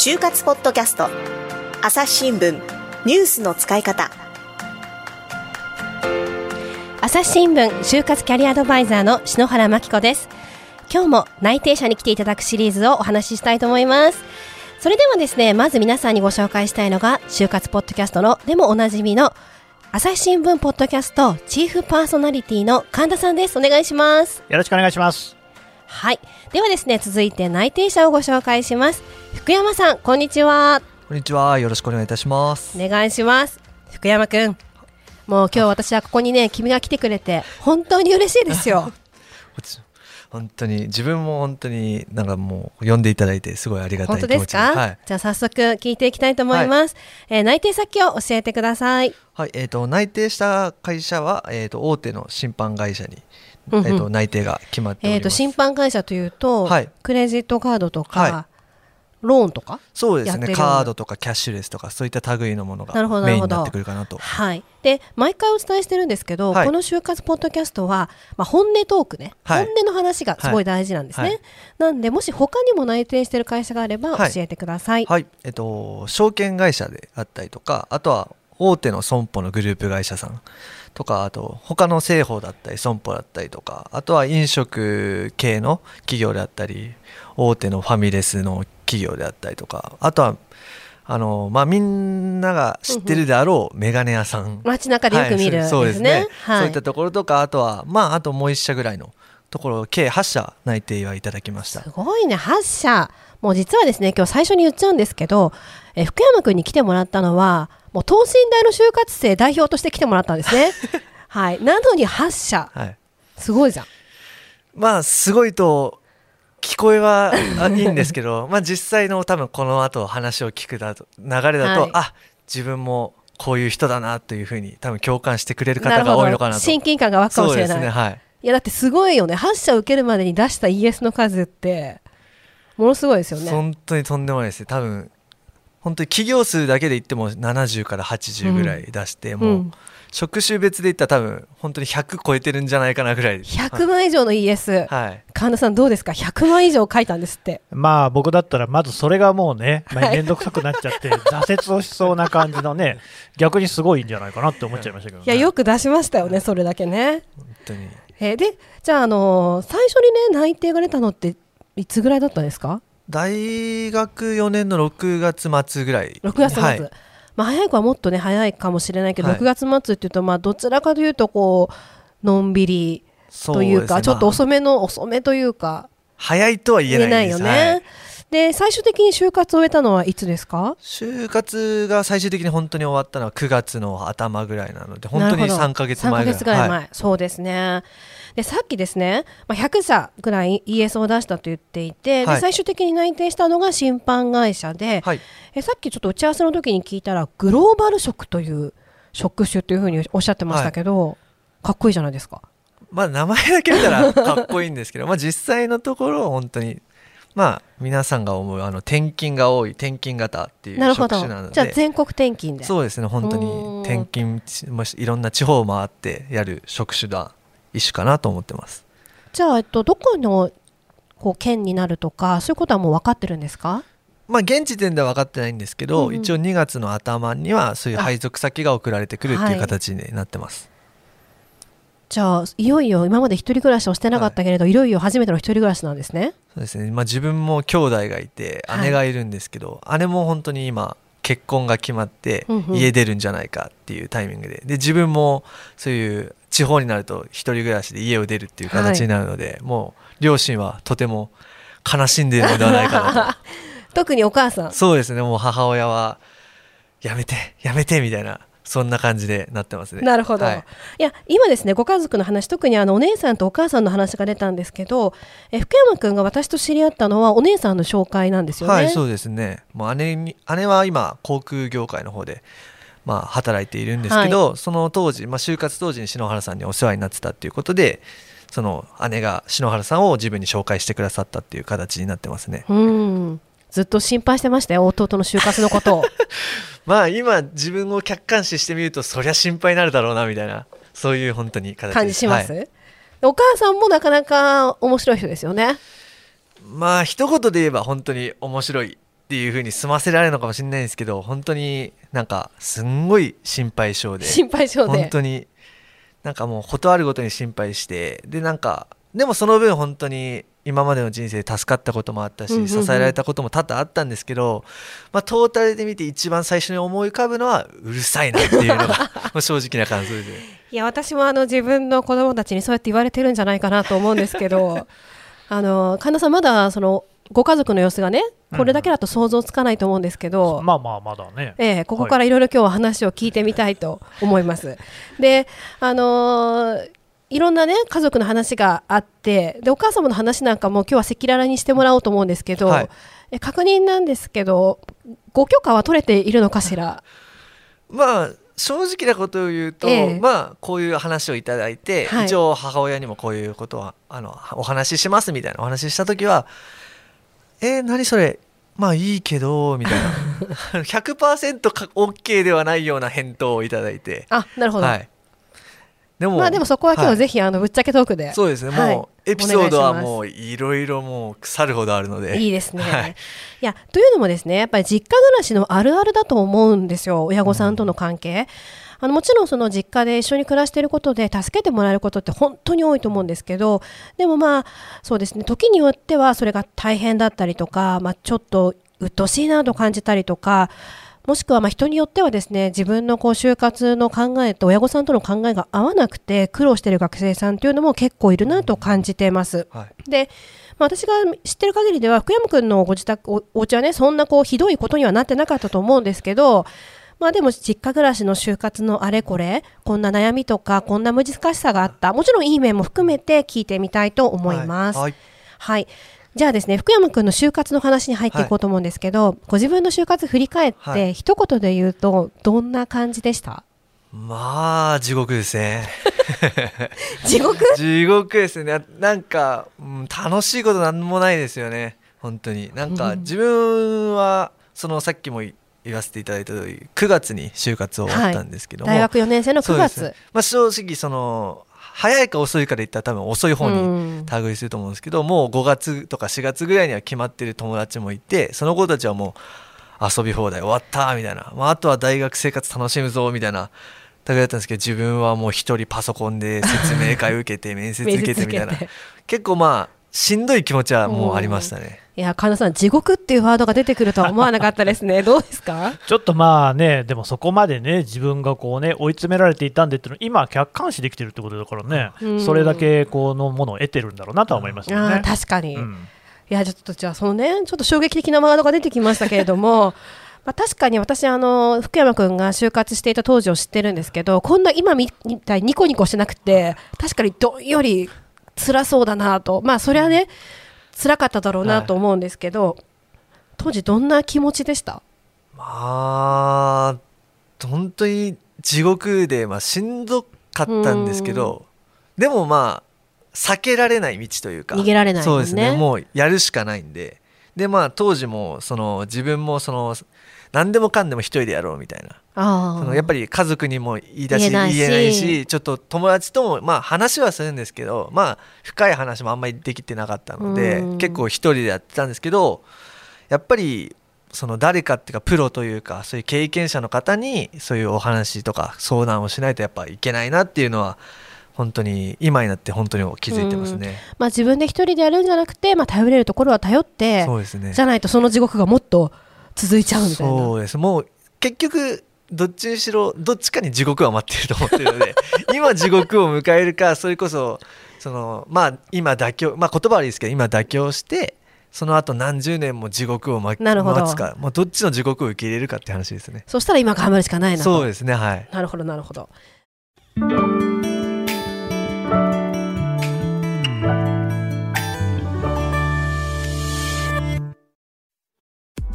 就活ポッドキャスト。朝日新聞ニュースの使い方。朝日新聞就活キャリアアドバイザーの篠原真紀子です。今日も内定者に来ていただくシリーズをお話ししたいと思います。それではですねまず皆さんにご紹介したいのが就活ポッドキャストのでもおなじみの朝日新聞ポッドキャストチーフパーソナリティの神田さんです。お願いします。よろしくお願いしますはい。ではですね続いて内定者をご紹介します。福山さんこんにちは。こんにちは。よろしくお願いいたします。お願いします。福山くん。もう今日私はここにね君が来てくれて本当に嬉しいですよ。本当に自分も本当になんかもう呼んでいただいてすごいありがたい本当ですか、はい、じゃあ早速聞いていきたいと思います、はい、えー、内定先を教えてください。はい。えーと、内定した会社は、えーと、大手の審判会社に、うんうん、えーと、内定が決まっております、えー、と審判会社というと、はい、クレジットカードとか、はい。ローンとかそうですね。カードとかキャッシュレスとかそういった類のものがメインになってくるかなと。はい、で毎回お伝えしてるんですけど、はい、この就活ポッドキャストは、まあ、本音トークね、はい、本音の話がすごい大事なんですね、はい、なんでもし他にも内定してる会社があれば教えてください、はいえっと、証券会社であったりとかあとは大手の損保のグループ会社さん。とかあと他の製法だったり損保だったりとかあとは飲食系の企業であったり大手のファミレスの企業であったりとかあとはあのまあ、みんなが知ってるであろう眼鏡屋さん。街中でよく見る、はい、そうですね、はい、そういったところとかあとはまああともう1社ぐらいのところ計8社内定はいただきました。すごいね。8社。もう実はですね今日最初に言っちゃうんですけどえ福山君に来てもらったのはもう等身大の就活生代表として来てもらったんですね。はい。なのに8社、はい、すごいじゃん。まあすごいと聞こえはいいんですけど まあ実際の多分この後話を聞くだと流れだと、はい、あ自分もこういう人だなというふうに多分共感してくれる方が多いのかなと。親近感が湧くかもしれない、ね。はい、いやだってすごいよね。発射を受けるまでに出した ES の数ってものすごいですよね。本当にとんでもないです。多分本当に企業数だけで言っても70から80ぐらい出して、うん、もう、うん。職種別で言ったら多分本当に100超えてるんじゃないかなぐらい。100万以上の ES、はい、神田さんどうですか？100万以上書いたんですって。まあ僕だったらまずそれがもうね面倒、くさくなっちゃって 挫折をしそうな感じのね逆にすごいんじゃないかなって思っちゃいましたけど、ね、いやよく出しましたよねそれだけね。本当にえー、でじゃあ、あのー、最初にね内定が出たのっていつぐらいだったんですか？大学4年の6月末ぐらい。6月末、はい。まあ、早い子はもっとね早いかもしれないけど、はい、6月末っていうとまあどちらかというとこうのんびりというか、ね、ちょっと遅めの遅めというか早いとは言えないよね。はいで最終的に就活を終えたのはいつですか？就活が最終的に本当に終わったのは9月の頭ぐらいなので本当に3か月前ぐらい ,3 ヶ月ぐらい前、はい、そうですね。でさっきですね、まあ、100社ぐらい ES を出したと言っていて、はい、で最終的に内定したのが審判会社で、はい、えさっきちょっと打ち合わせの時に聞いたらグローバル職という職種というふうにおっしゃってましたけど、かっこいいじゃないですか。まあ名前だけ見たらかっこいいんですけど まあ実際のところ本当にまあ皆さんが思うあの転勤が多い転勤型っていう職種なので。じゃあ全国転勤で。そうですね。本当に転勤もいろんな地方を回ってやる職種だ一種かなと思ってます。じゃあ、えっと、どこのこう県になるとかそういうことはもう分かってるんですか？まあ、現時点では分かってないんですけど、うんうん、一応2月の頭にはそういう配属先が送られてくるっていう形になってます。じゃあいよいよ今まで一人暮らしをしてなかったけれど、はい、いよいよ初めての一人暮らしなんですね。そうですね。まあ自分も兄弟がいて姉がいるんですけど、はい、姉も本当に今結婚が決まって家出るんじゃないかっていうタイミングで、で自分もそういう地方になると一人暮らしで家を出るっていう形になるので、はい、もう両親はとても悲しんでいるのではないかなと。特にお母さん。そうですね。もう母親はやめてやめてみたいなそんな感じでなってますね。なるほど。はい、いや今ですねご家族の話特にあのお姉さんとお母さんの話が出たんですけど、え福山君が私と知り合ったのはお姉さんの紹介なんですよね。はいそうですね。もう姉に姉は今航空業界の方で。まあ、働いているんですけど、はい、その当時、まあ、就活当時に篠原さんにお世話になってたっていうことでその姉が篠原さんを自分に紹介してくださったっていう形になってますね。うんずっと心配してましたよ弟の就活のことを。まあ今自分を客観視してみるとそりゃ心配になるだろうなみたいな。そういう本当に感じします、はい、お母さんもなかなか面白い人ですよね。まあ一言で言えば本当に面白いっていう風に済ませられるのかもしれないんですけど本当になんかすんごい心配性で。心配性で。本当になんかもう断るごとに心配してでなんかでもその分本当に今までの人生で助かったこともあったし、うんうんうん支えられたことも多々あったんですけど、まあ、トータルで見て一番最初に思い浮かぶのはうるさいなっていうのが まあ正直な感想で。いや私もあの自分の子供たちにそうやって言われてるんじゃないかなと思うんですけど あの神田さんまだそのご家族の様子がねこれだけだと想像つかないと思うんですけど、まあまあまだね。ええ、ここからいろいろ今日は話を聞いてみたいと思います。で、あのーいろんなね家族の話があってでお母様の話なんかも今日は赤裸々にしてもらおうと思うんですけど、はい。え確認なんですけどご許可は取れているのかしら？まあ正直なことを言うと、ええ。まあこういう話をいただいて、はい。一応母親にもこういうことはあのお話ししますみたいなお話しした時は「えー、何それ？まあいいけど」みたいな。100%か OK ではないような返答をいただいて、あなるほど、はい、でもまあでもそこは今日ぜひ、あのぶっちゃけトークでそうですね、はい。もうエピソードはもういろいろもう腐るほどあるので。いいですね。はい。い、やというのもですねやっぱり実家暮らしのあるあるだと思うんですよ。親御さんとの関係。あのもちろんその実家で一緒に暮らしていることで助けてもらえることって本当に多いと思うんですけどでもまあそうですね時によってはそれが大変だったりとか、まあ、ちょっと鬱陶しいなと感じたりとかもしくはまあ人によってはですね自分のこう就活の考えと親御さんとの考えが合わなくて苦労している学生さんというのも結構いるなと感じています。はいで、まあ、私が知ってる限りでは福山君のご自宅おお家はねそんなこうひどいことにはなってなかったと思うんですけどまあでも実家暮らしの就活のあれこれこんな悩みとかこんな難しさがあったもちろんいい面も含めて聞いてみたいと思います。はいはい。じゃあですね、福山君の就活の話に入っていこうと思うんですけど、ご自分の就活振り返って、はい。一言で言うと、どんな感じでした？まあ地獄ですね。地獄？地獄ですね。なんか、うん、楽しいことなんもないですよね。本当に。なんかうん自分はそのさっきも言わせていただいた通り9月に就活終わったんですけども、大学4年生の9そうです月。まあ、正直その早いか遅いかで言ったら多分遅い方にうん。類すると思うんですけど、もう5月とか4月ぐらいには決まってる友達もいてその子たちはもう遊び放題終わったみたいな、まあ、あとは大学生活楽しむぞみたいな。だだったんですけど自分はもう一人パソコンで説明会受けて 面接受けてみたいな。結構まあしんどい気持ちはもうありましたね。いや、神田さん、地獄っていうワードが出てくるとは思わなかったですね。どうですか？ちょっとまあね、でもそこまでね、自分がこうね、追い詰められていたんでっていうの今、客観視できてるってことだからね、うんそれだけこのものを得てるんだろうなとは思いますよあねー。確かに。いうんや、ちょっとじゃあ、そのね、ちょっと衝撃的なワードが出てきましたけれども、まあ、確かに私、あの、福山君が就活していた当時を知ってるんですけど、こんな今みたいにニコニコしてなくて、確かにどんより辛そうだなと。まあ、それはね、辛かっただろうなと思うんですけど、当時どんな気持ちでした？まあ本当に地獄で、まあ、しんどかったんですけどでもまあ避けられない道というか逃げられないね。そうですね。もうやるしかないんで。でまあ当時もその自分もその何でもかんでも一人でやろうみたいな。あそのやっぱり家族にも言い出し言えないし。言えないしちょっと友達ともまあ話はするんですけどまあ深い話もあんまりできてなかったのでうん。結構一人でやってたんですけどやっぱりその誰かっていうかプロというかそういう経験者の方にそういうお話とか相談をしないとやっぱいけないなっていうのは本当に今になって本当に気づいてますね。まあ、自分で一人でやるんじゃなくて、まあ、頼れるところは頼って、そうですね。じゃないとその地獄がもっと続いちゃうみたいな。そうです。もう結局どっちにしろどっちかに地獄は待ってると思ってるので 今地獄を迎えるかそれこそそのまあ今妥協まあ言葉悪いですけど今妥協してその後何十年も地獄を待なるほど。待つか。もうどっちの地獄を受け入れるかって話ですね。そしたら今頑張るしかないなと。そうですねはい。なるほど、なるほど。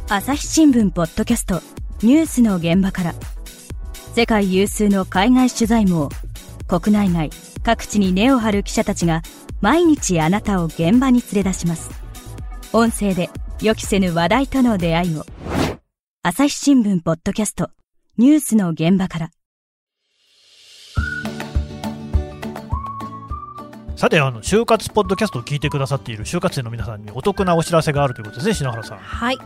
朝日新聞ポッドキャストニュースの現場から世界有数の海外取材網国内外各地に根を張る記者たちが毎日あなたを現場に連れ出します音声で予期せぬ話題との出会いを朝日新聞ポッドキャストニュースの現場からさて、あの就活ポッドキャストを聞いてくださっている就活生の皆さんにお得なお知らせがあるということですね、篠原さん。はい。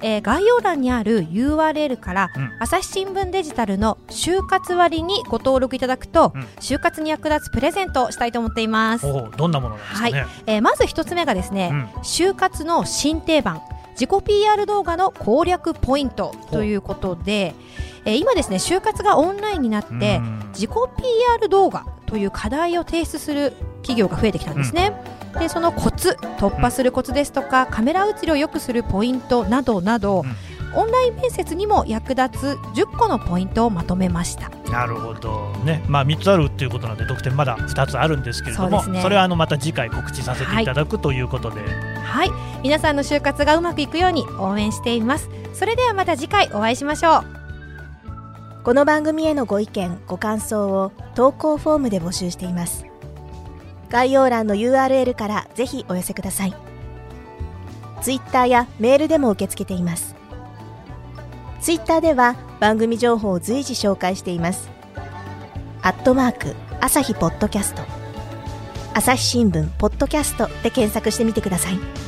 えー概要欄にある URL から、うん。朝日新聞デジタルの就活割にご登録いただくと、うん。就活に役立つプレゼントをしたいと思っています、どんなものなんですかね、えーまず一つ目がですね、うん。就活の新定番。自己 PR 動画の攻略ポイントということで、えー今ですね就活がオンラインになって、うん。自己 PR 動画という課題を提出する企業が増えてきたんですね、でそのコツ突破するコツですとか、カメラ映りを良くするポイントなどなど、うん。オンライン面接にも役立つ10個のポイントをまとめました。なるほど。ねまあ3つあるっていうことなんで得点まだ2つあるんですけれどもそね。それはあのまた次回告知させていただくということで、はい。皆さんの就活がうまくいくように応援しています。それではまた次回お会いしましょう。この番組へのご意見ご感想を投稿フォームで募集しています概要欄の URL からぜひお寄せください。Twitter やメールでも受け付けています。Twitter では番組情報を随時紹介しています。アットマーク朝日ポッドキャスト。朝日新聞ポッドキャストで検索してみてください。